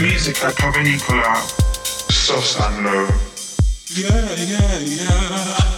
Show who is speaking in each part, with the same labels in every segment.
Speaker 1: Music
Speaker 2: at Pavanicola, soft and low.
Speaker 3: Yeah, yeah, yeah.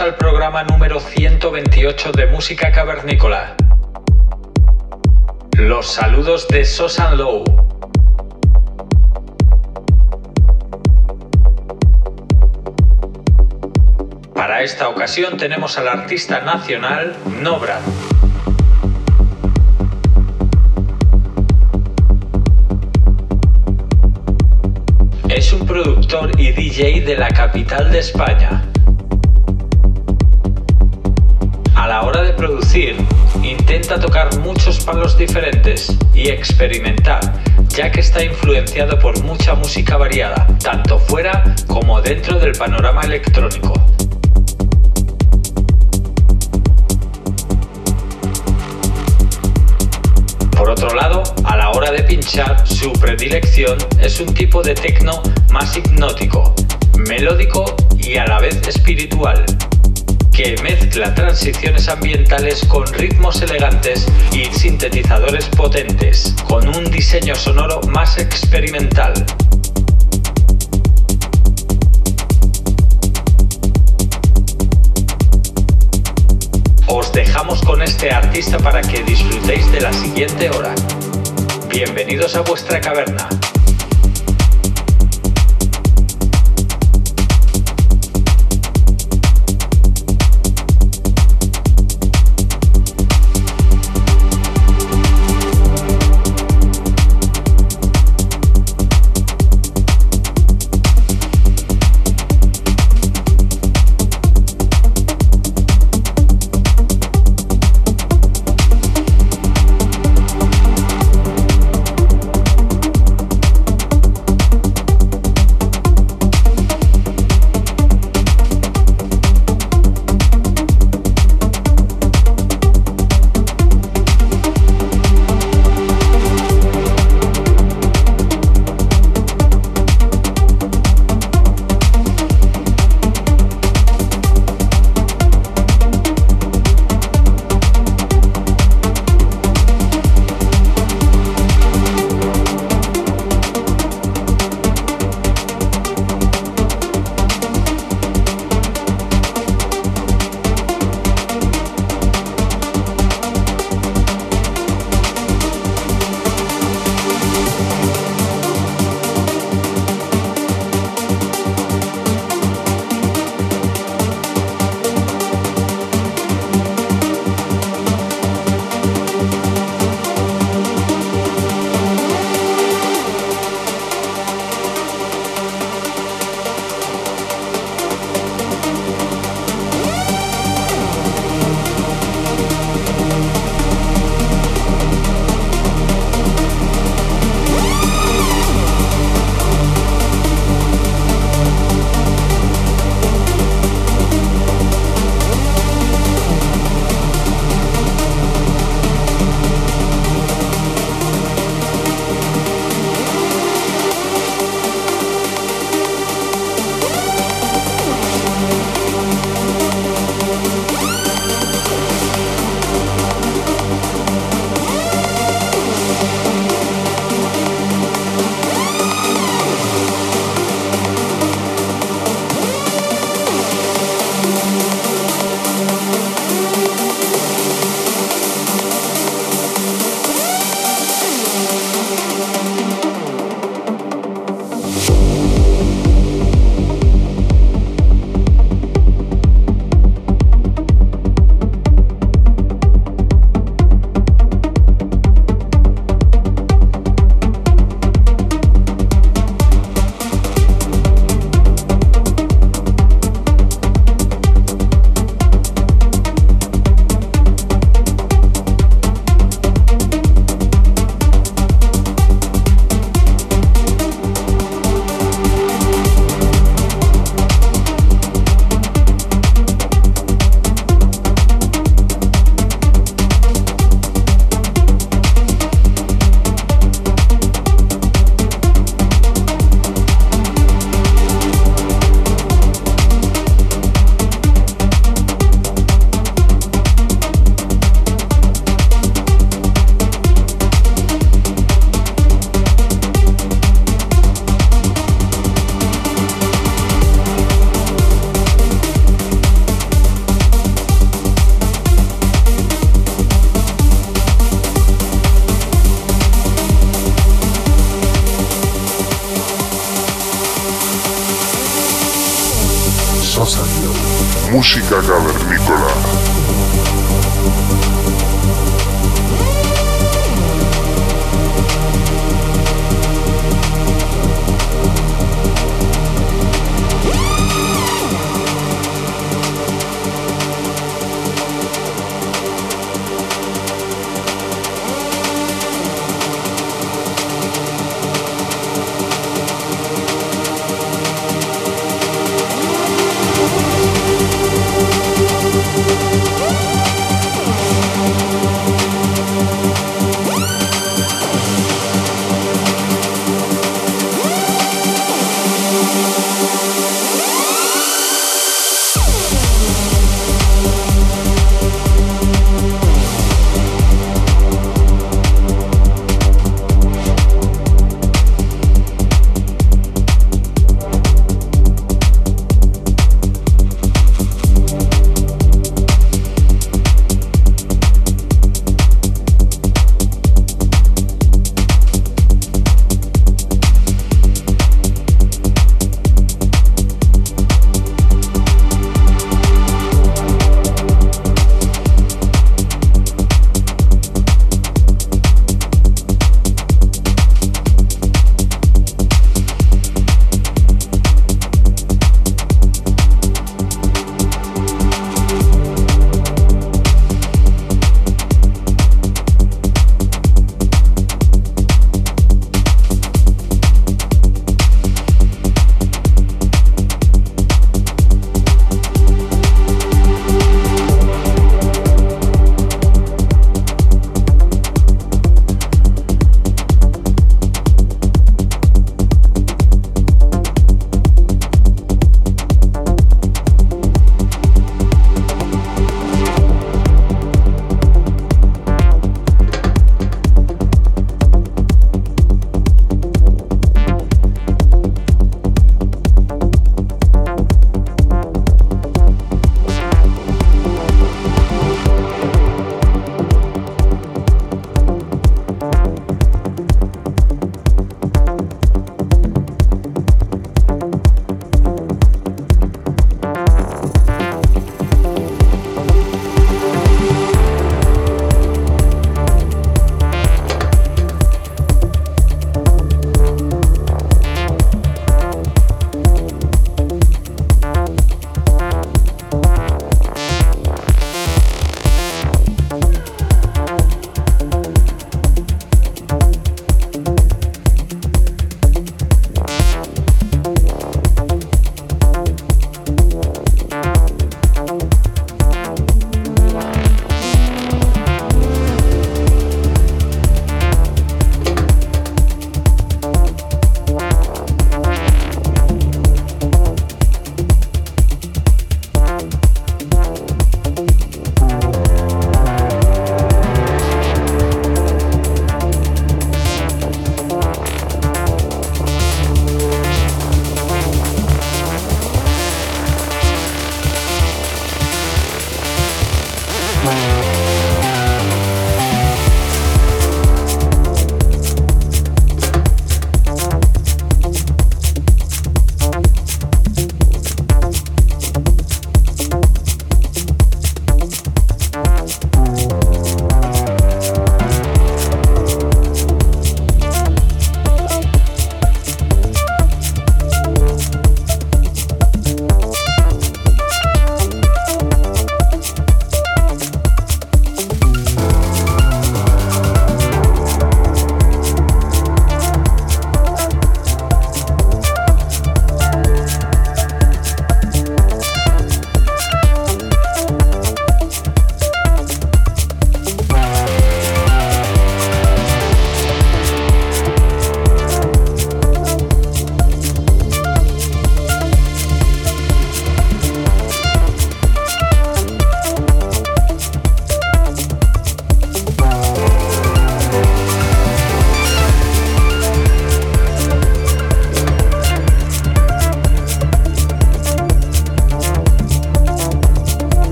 Speaker 4: Al programa número 128 de Música Cavernícola. Los saludos de Sosan Low. Para esta ocasión tenemos al artista nacional Nobran. Es un productor y DJ de la capital de España. Hora de producir, intenta tocar muchos palos diferentes y experimentar, ya que está influenciado por mucha música variada, tanto fuera como dentro del panorama electrónico. Por otro lado, a la hora de pinchar, su predilección es un tipo de techno más hipnótico, melódico y a la vez espiritual que mezcla transiciones ambientales con ritmos elegantes y sintetizadores potentes, con un diseño sonoro más experimental. Os dejamos con este artista para que disfrutéis de la siguiente hora. Bienvenidos a vuestra caverna.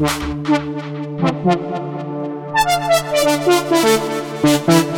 Speaker 2: Thank you.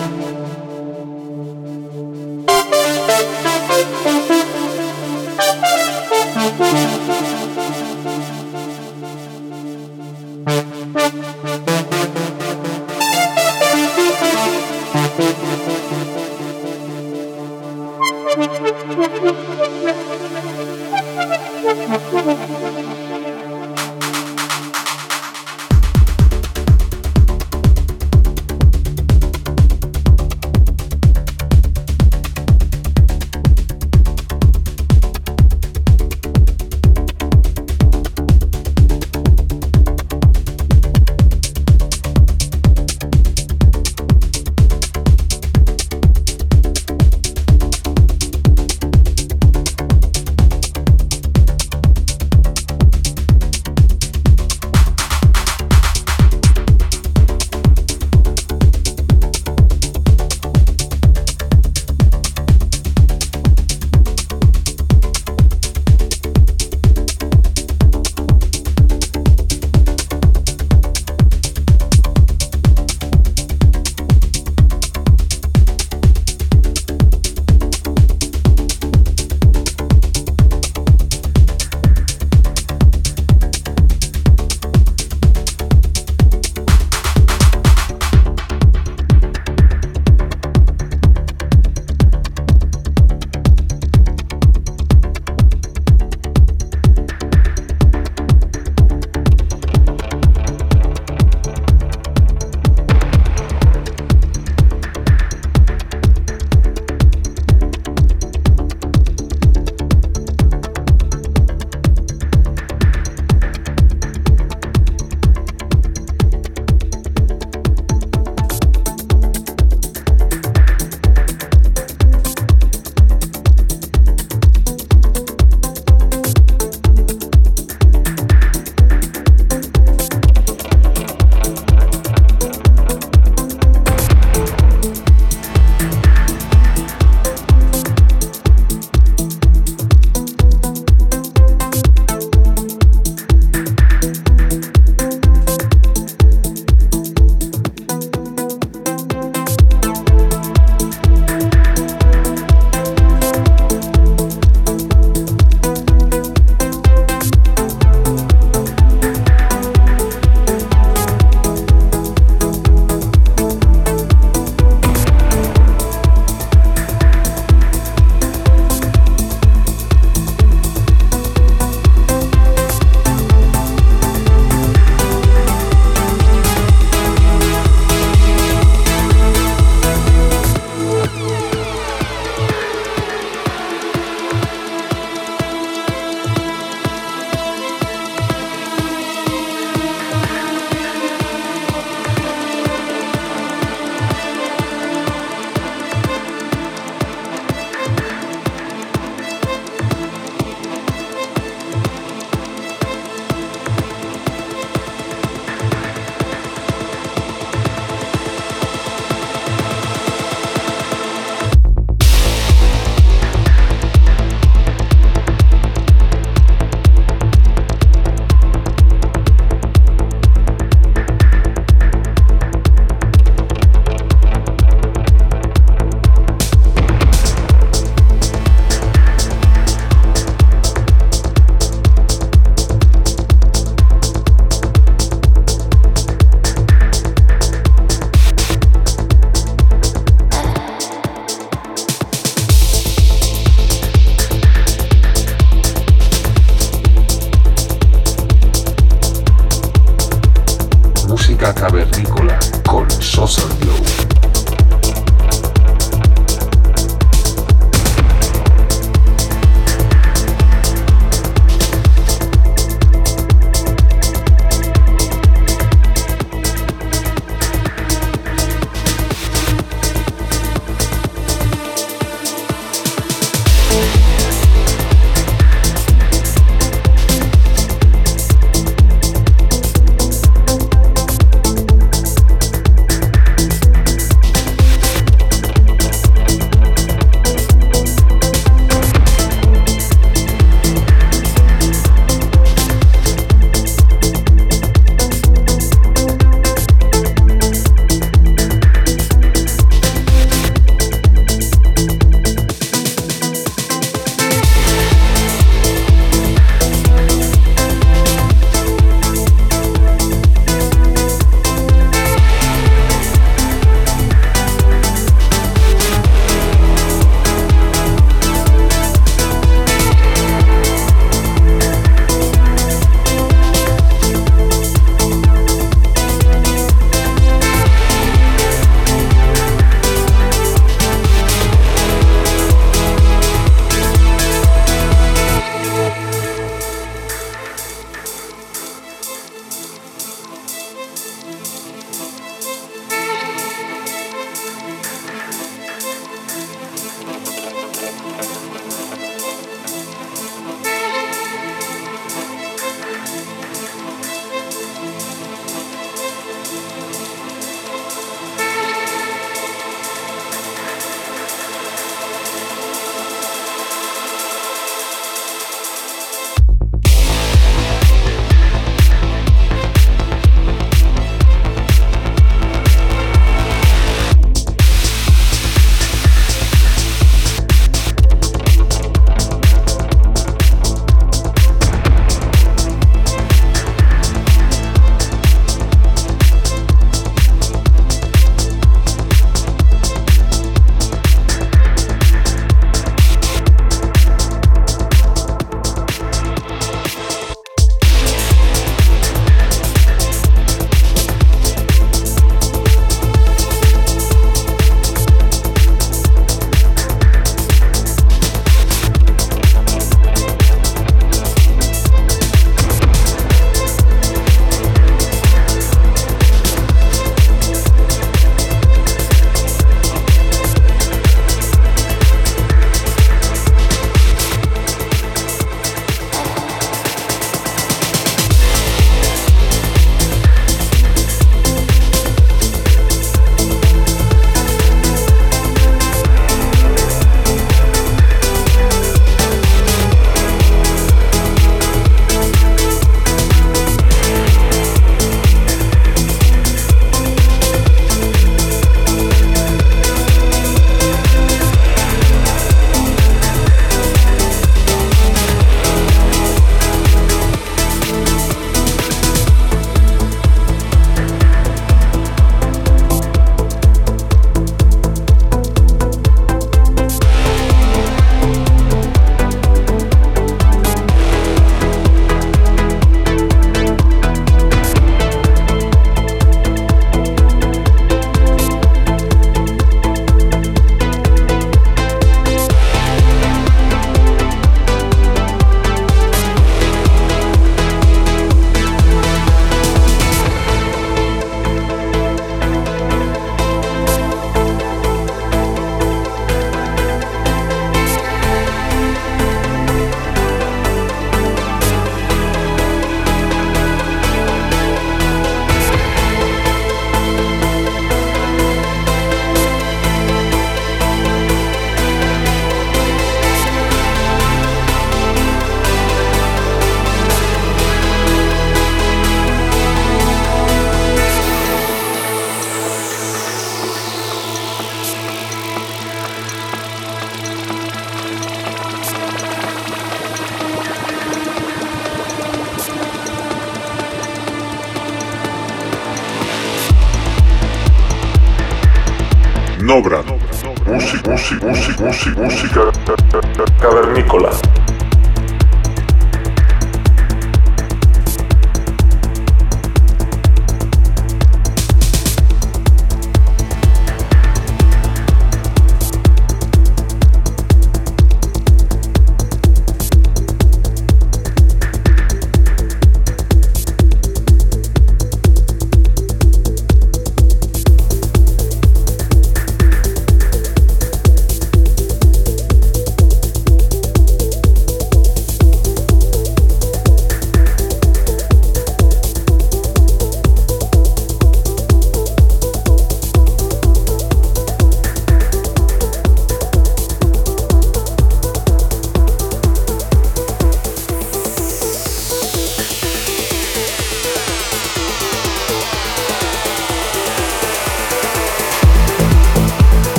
Speaker 2: Música, música,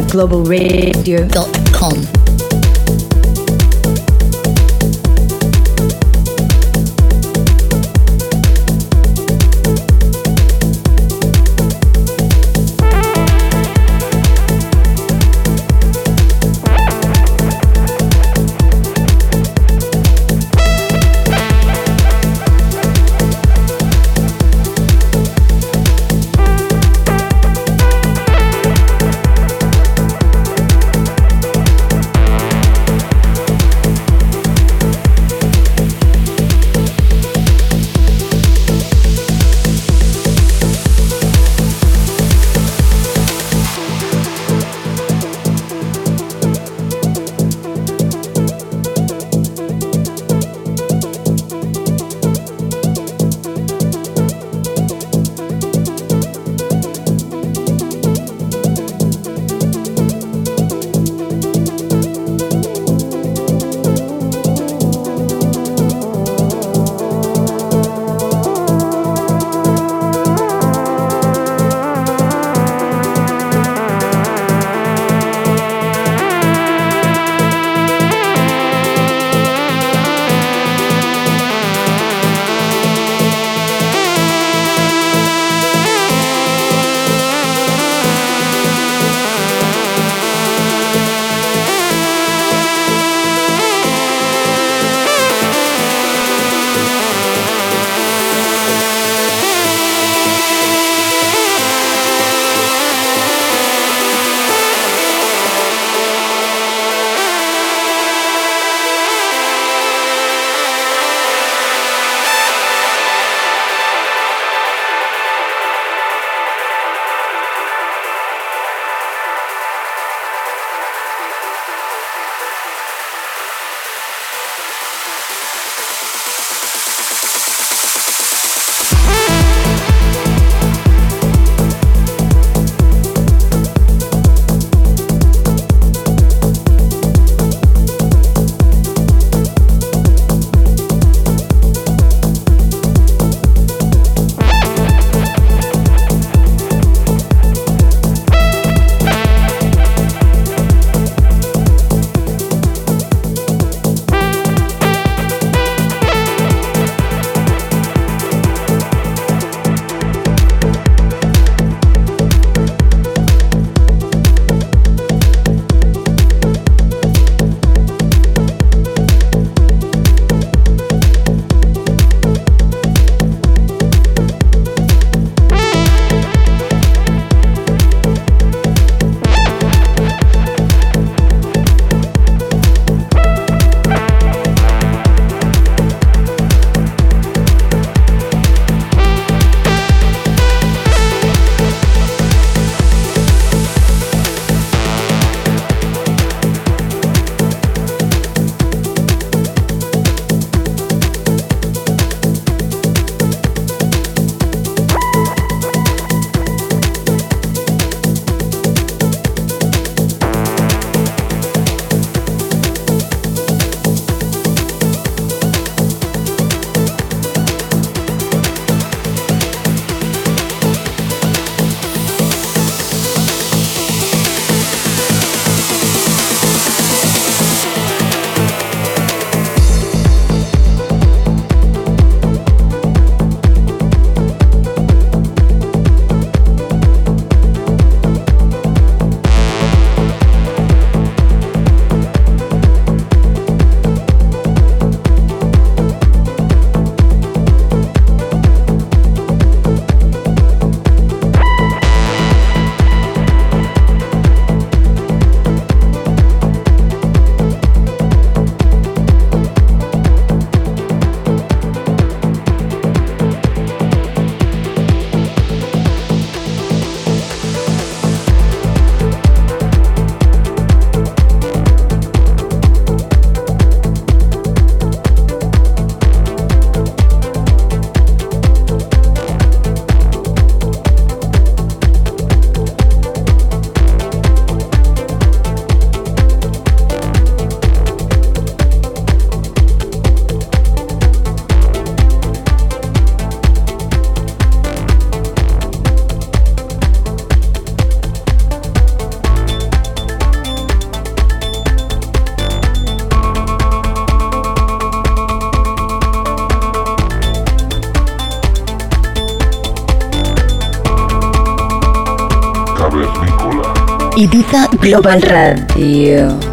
Speaker 1: globalradio.com. Global Radio.